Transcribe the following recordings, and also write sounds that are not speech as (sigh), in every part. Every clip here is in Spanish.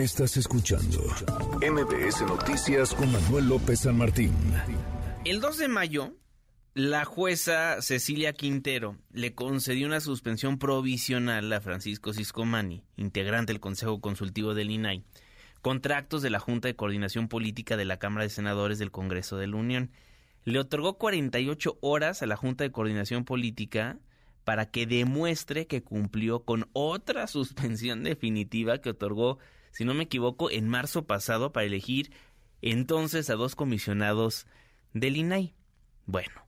Estás escuchando MBS Noticias con Manuel López San Martín. El 2 de mayo, la jueza Cecilia Quintero le concedió una suspensión provisional a Francisco Ciscomani, integrante del Consejo Consultivo del INAI, contra actos de la Junta de Coordinación Política de la Cámara de Senadores del Congreso de la Unión. Le otorgó 48 horas a la Junta de Coordinación Política para que demuestre que cumplió con otra (laughs) suspensión definitiva que otorgó, si no me equivoco, en marzo pasado para elegir entonces a dos comisionados del INAI. Bueno,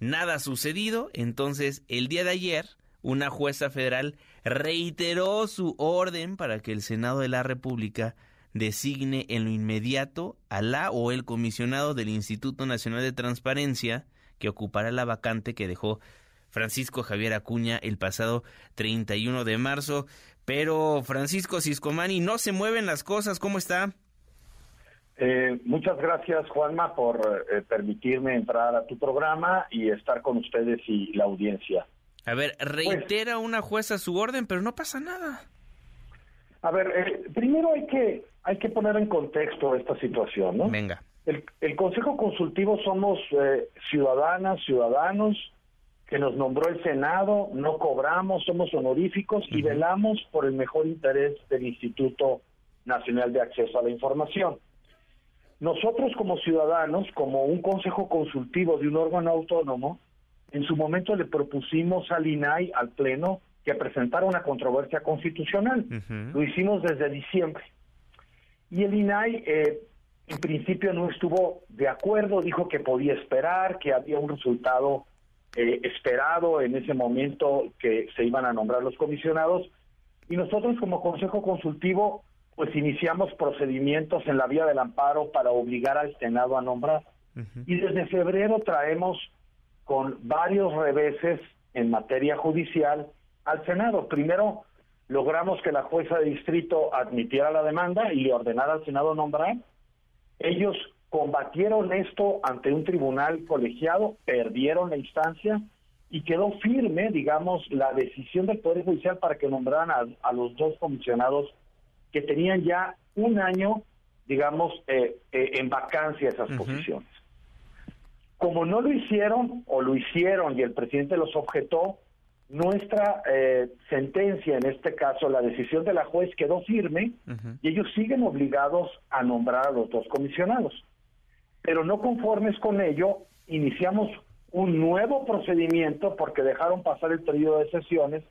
nada ha sucedido, entonces el día de ayer una jueza federal reiteró su orden para que el Senado de la República designe en lo inmediato a la o el comisionado del Instituto Nacional de Transparencia que ocupará la vacante que dejó Francisco Javier Acuña el pasado 31 de marzo. Pero Francisco Ciscomani, no se mueven las cosas, ¿cómo está? Eh, muchas gracias, Juanma, por eh, permitirme entrar a tu programa y estar con ustedes y la audiencia. A ver, reitera pues una jueza su orden, pero no pasa nada. A ver, eh, primero hay que hay que poner en contexto esta situación, ¿no? Venga. El, el Consejo Consultivo somos ciudadanas, ciudadanos que nos nombró el Senado, no cobramos, somos honoríficos y velamos por el mejor interés del Instituto Nacional de Acceso a la Información. Nosotros como ciudadanos, como un consejo consultivo de un órgano autónomo, en su momento le propusimos al INAI, al Pleno, que presentara una controversia constitucional. Lo hicimos desde diciembre. Y el INAI, eh, en principio, no estuvo de acuerdo, dijo que podía esperar, que había un resultado eh, esperado en ese momento que se iban a nombrar los comisionados y nosotros como Consejo Consultivo pues iniciamos procedimientos en la vía del amparo para obligar al Senado a nombrar. Y desde febrero traemos con varios reveses en materia judicial al Senado. Primero logramos que la jueza de distrito admitiera la demanda y le ordenara al Senado nombrar. Ellos combatieron esto ante un tribunal colegiado, perdieron la instancia y quedó firme, digamos, la decisión del Poder Judicial para que nombraran a, los dos comisionados que tenían ya un año, digamos, eh, eh, en vacancia esas posiciones. Como no lo hicieron, o lo hicieron y el presidente los objetó, nuestra eh, sentencia, en este caso la decisión de la juez, quedó firme y ellos siguen obligados a nombrar a los dos comisionados pero no conformes con ello, iniciamos un nuevo procedimiento porque dejaron pasar el periodo de sesiones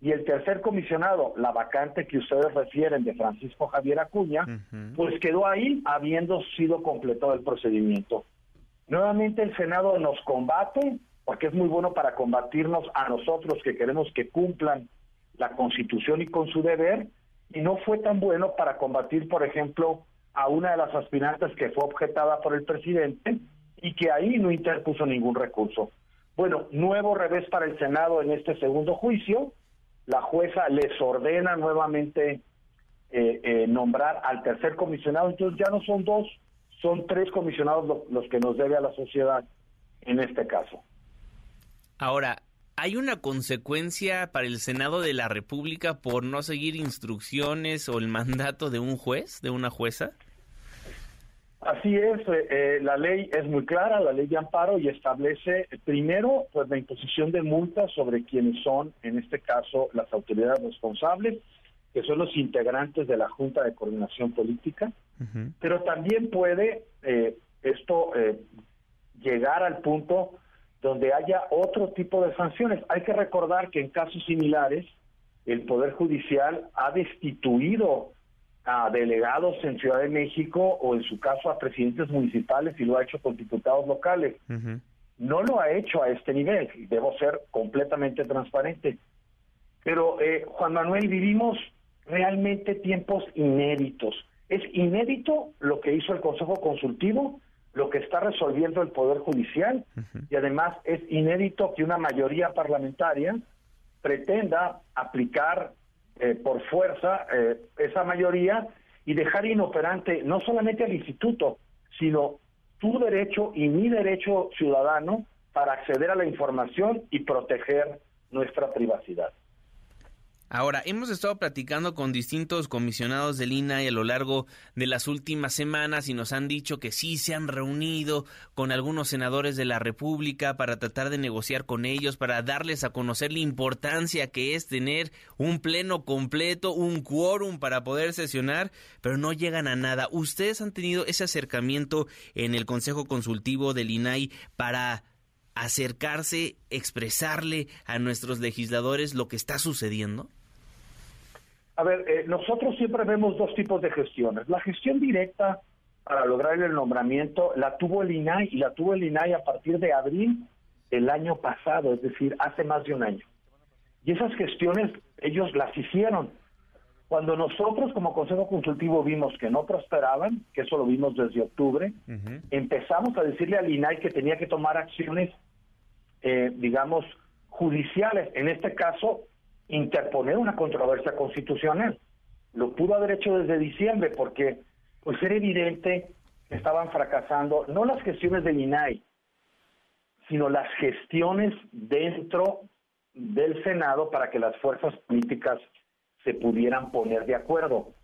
y el tercer comisionado, la vacante que ustedes refieren de Francisco Javier Acuña, pues quedó ahí habiendo sido completado el procedimiento. Nuevamente el Senado nos combate, porque es muy bueno para combatirnos a nosotros que queremos que cumplan la Constitución y con su deber, y no fue tan bueno para combatir, por ejemplo, a una de las aspirantes que fue objetada por el presidente y que ahí no interpuso ningún recurso. Bueno, nuevo revés para el Senado en este segundo juicio. La jueza les ordena nuevamente eh, eh, nombrar al tercer comisionado, entonces ya no son dos, son tres comisionados los que nos debe a la sociedad en este caso. Ahora, ¿Hay una consecuencia para el Senado de la República por no seguir instrucciones o el mandato de un juez, de una jueza? Así es, eh, eh, la ley es muy clara, la ley de amparo, y establece primero pues la imposición de multas sobre quienes son, en este caso, las autoridades responsables, que son los integrantes de la Junta de Coordinación Política, pero también puede eh, esto llegar al punto donde haya otro tipo de sanciones. Hay que recordar que en casos similares el Poder Judicial ha destituido a delegados en Ciudad de México o en su caso a presidentes municipales y lo ha hecho con diputados locales. No lo ha hecho a este nivel, debo ser completamente transparente. Pero, eh, Juan Manuel, vivimos realmente tiempos inéditos. Es inédito lo que hizo el Consejo Consultivo, lo que está resolviendo el Poder Judicial, y además es inédito que una mayoría parlamentaria pretenda aplicar eh, por fuerza eh, esa mayoría y dejar inoperante no solamente al instituto, sino tu derecho y mi derecho ciudadano para acceder a la información y proteger nuestra privacidad. Ahora, hemos estado platicando con distintos comisionados del INAI a lo largo de las últimas semanas y nos han dicho que sí se han reunido con algunos senadores de la República para tratar de negociar con ellos, para darles a conocer la importancia que es tener un pleno completo, un quórum para poder sesionar, pero no llegan a nada. ¿Ustedes han tenido ese acercamiento en el Consejo Consultivo del INAI para acercarse, expresarle a nuestros legisladores lo que está sucediendo? A ver, eh, nosotros siempre vemos dos tipos de gestiones. La gestión directa para lograr el nombramiento la tuvo el INAI y la tuvo el INAI a partir de abril del año pasado, es decir, hace más de un año. Y esas gestiones ellos las hicieron. Cuando nosotros como Consejo Consultivo vimos que no prosperaban, que eso lo vimos desde octubre, empezamos a decirle al INAI que tenía que tomar acciones eh, digamos, judiciales, en este caso, interponer una controversia constitucional. Lo pudo haber hecho desde diciembre porque pues era evidente que estaban fracasando no las gestiones del INAI, sino las gestiones dentro del Senado para que las fuerzas políticas se pudieran poner de acuerdo.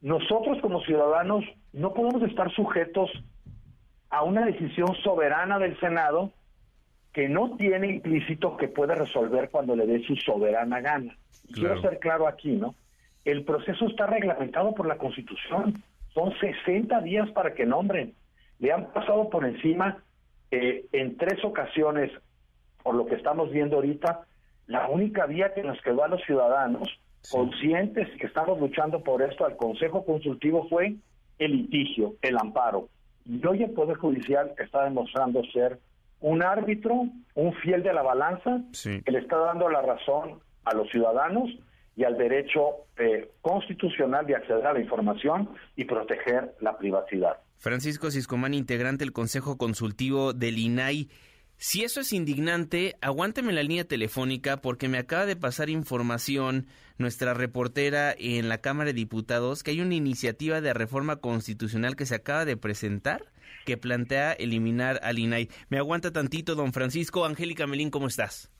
Nosotros como ciudadanos no podemos estar sujetos a una decisión soberana del Senado que no tiene implícito que puede resolver cuando le dé su soberana gana. Quiero ser claro aquí, ¿no? El proceso está reglamentado por la Constitución. Son 60 días para que nombren. Le han pasado por encima eh, en tres ocasiones, por lo que estamos viendo ahorita, la única vía que nos quedó a los ciudadanos, conscientes que estamos luchando por esto, al Consejo Consultivo fue el litigio, el amparo. Y hoy el Poder Judicial está demostrando ser un árbitro, un fiel de la balanza, que le está dando la razón a los ciudadanos y al derecho eh, constitucional de acceder a la información y proteger la privacidad. Francisco Ciscomán, integrante del Consejo Consultivo del INAI. Si eso es indignante, aguánteme la línea telefónica porque me acaba de pasar información nuestra reportera en la Cámara de Diputados que hay una iniciativa de reforma constitucional que se acaba de presentar que plantea eliminar al INAI. Me aguanta tantito, don Francisco. Angélica Melín, ¿cómo estás?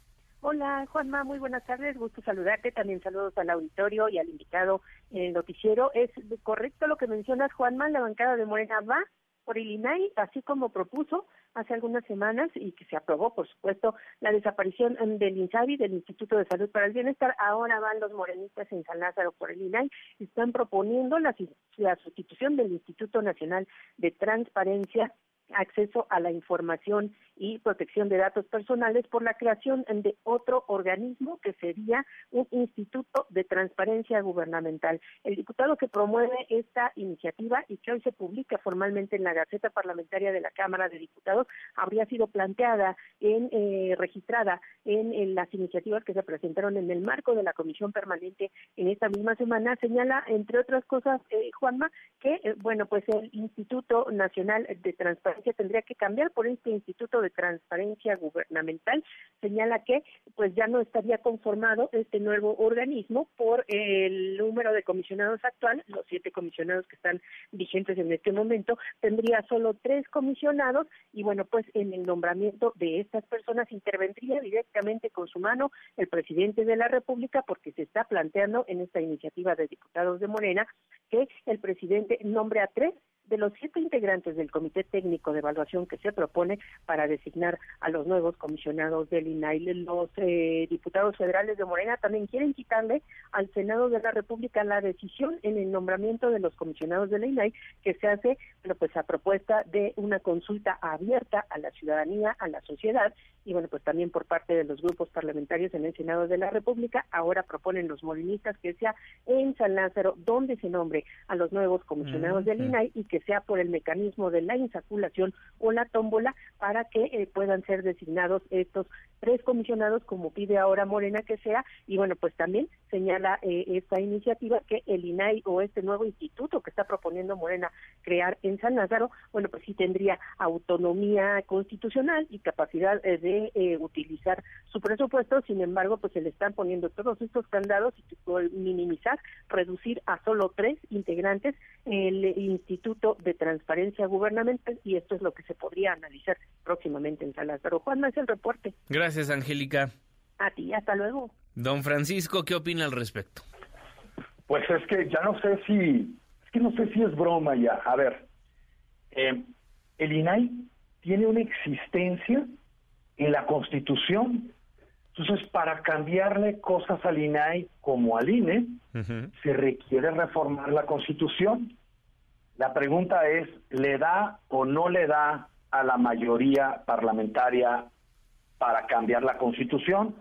Hola, Juanma, muy buenas tardes. Gusto saludarte. También saludos al auditorio y al invitado en el noticiero. Es correcto lo que mencionas, Juanma. La bancada de Morena va por el INAI, así como propuso hace algunas semanas y que se aprobó, por supuesto, la desaparición del INSABI, del Instituto de Salud para el Bienestar. Ahora van los morenistas en San Lázaro por el INAI. Están proponiendo la, la sustitución del Instituto Nacional de Transparencia acceso a la información y protección de datos personales por la creación de otro organismo que sería un instituto de transparencia gubernamental. El diputado que promueve esta iniciativa y que hoy se publica formalmente en la Gaceta Parlamentaria de la Cámara de Diputados habría sido planteada en eh, registrada en, las iniciativas que se presentaron en el marco de la Comisión Permanente en esta misma semana señala entre otras cosas eh, Juanma que eh, bueno pues el Instituto Nacional de Transparencia tendría que cambiar por este Instituto de Transparencia Gubernamental. Señala que pues ya no estaría conformado este nuevo organismo por el número de comisionados actual, los siete comisionados que están vigentes en este momento, tendría solo tres comisionados y bueno, pues en el nombramiento de estas personas intervendría directamente con su mano el presidente de la República porque se está planteando en esta iniciativa de diputados de Morena que el presidente nombre a tres de los siete integrantes del Comité Técnico de Evaluación que se propone para designar a los nuevos comisionados del INAI. Los eh, diputados federales de Morena también quieren quitarle al Senado de la República la decisión en el nombramiento de los comisionados del INAI que se hace bueno, pues a propuesta de una consulta abierta a la ciudadanía, a la sociedad y bueno, pues también por parte de los grupos parlamentarios en el Senado de la República. Ahora proponen los molinistas que sea en San Lázaro donde se nombre a los nuevos comisionados del INAI y que sea por el mecanismo de la insaculación o la tómbola para que eh, puedan ser designados estos tres comisionados como pide ahora Morena que sea. Y bueno pues también señala eh, esta iniciativa que el INAI o este nuevo instituto que está proponiendo Morena crear en San Lázaro bueno pues sí tendría autonomía constitucional y capacidad eh, de utilizar su presupuesto sin embargo pues se le están poniendo todos estos candados y minimizar reducir a solo tres integrantes el instituto de transparencia gubernamental y esto es lo que se podría analizar próximamente en Salas. Pero Juan, es el reporte. Gracias, Angélica. A ti, hasta luego. Don Francisco, ¿qué opina al respecto? Pues es que ya no sé si, es que no sé si es broma ya. A ver, eh, el INAI tiene una existencia en la Constitución. Entonces, para cambiarle cosas al INAI como al INE, se requiere reformar la Constitución. La pregunta es, ¿le da o no le da a la mayoría parlamentaria para cambiar la Constitución?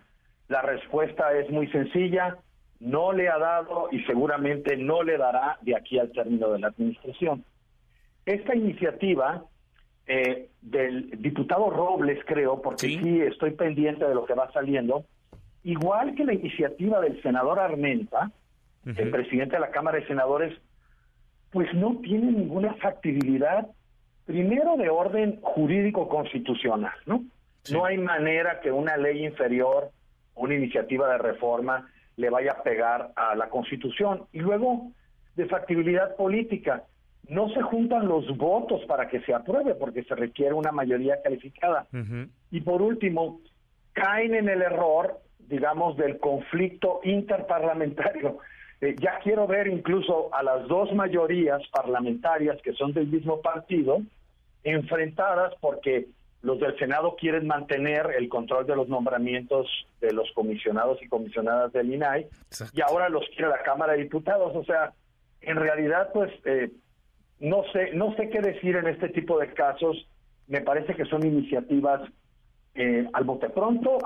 La respuesta es muy sencilla, no le ha dado y seguramente no le dará de aquí al término de la administración. Esta iniciativa eh, del diputado Robles, creo, porque ¿Sí? estoy pendiente de lo que va saliendo, igual que la iniciativa del senador Armenta, el presidente de la Cámara de Senadores, pues no tiene ninguna factibilidad, primero de orden jurídico constitucional, ¿no? No hay manera que una ley inferior, una iniciativa de reforma, le vaya a pegar a la Constitución. Y luego, de factibilidad política, no se juntan los votos para que se apruebe, porque se requiere una mayoría calificada. Y por último, caen en el error, digamos, del conflicto interparlamentario. (laughs) Eh, ya quiero ver incluso a las dos mayorías parlamentarias que son del mismo partido enfrentadas porque los del Senado quieren mantener el control de los nombramientos de los comisionados y comisionadas del INAI y ahora los quiere la Cámara de Diputados. O sea, en realidad, pues eh, no sé, no sé qué decir en este tipo de casos. Me parece que son iniciativas eh, al bote pronto,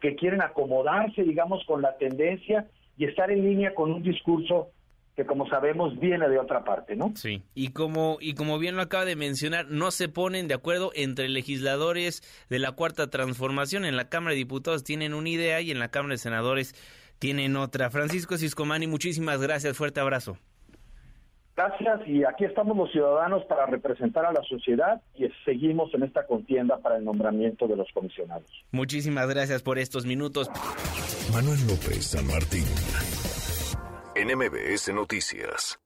que quieren acomodarse, digamos, con la tendencia y estar en línea con un discurso que como sabemos viene de otra parte, ¿no? Sí, y como, y como bien lo acaba de mencionar, no se ponen de acuerdo entre legisladores de la Cuarta Transformación. En la Cámara de Diputados tienen una idea y en la Cámara de Senadores tienen otra. Francisco Ciscomani, muchísimas gracias, fuerte abrazo. Gracias y aquí estamos los ciudadanos para representar a la sociedad y seguimos en esta contienda para el nombramiento de los comisionados. Muchísimas gracias por estos minutos. Manuel López San Martín. NMBS Noticias.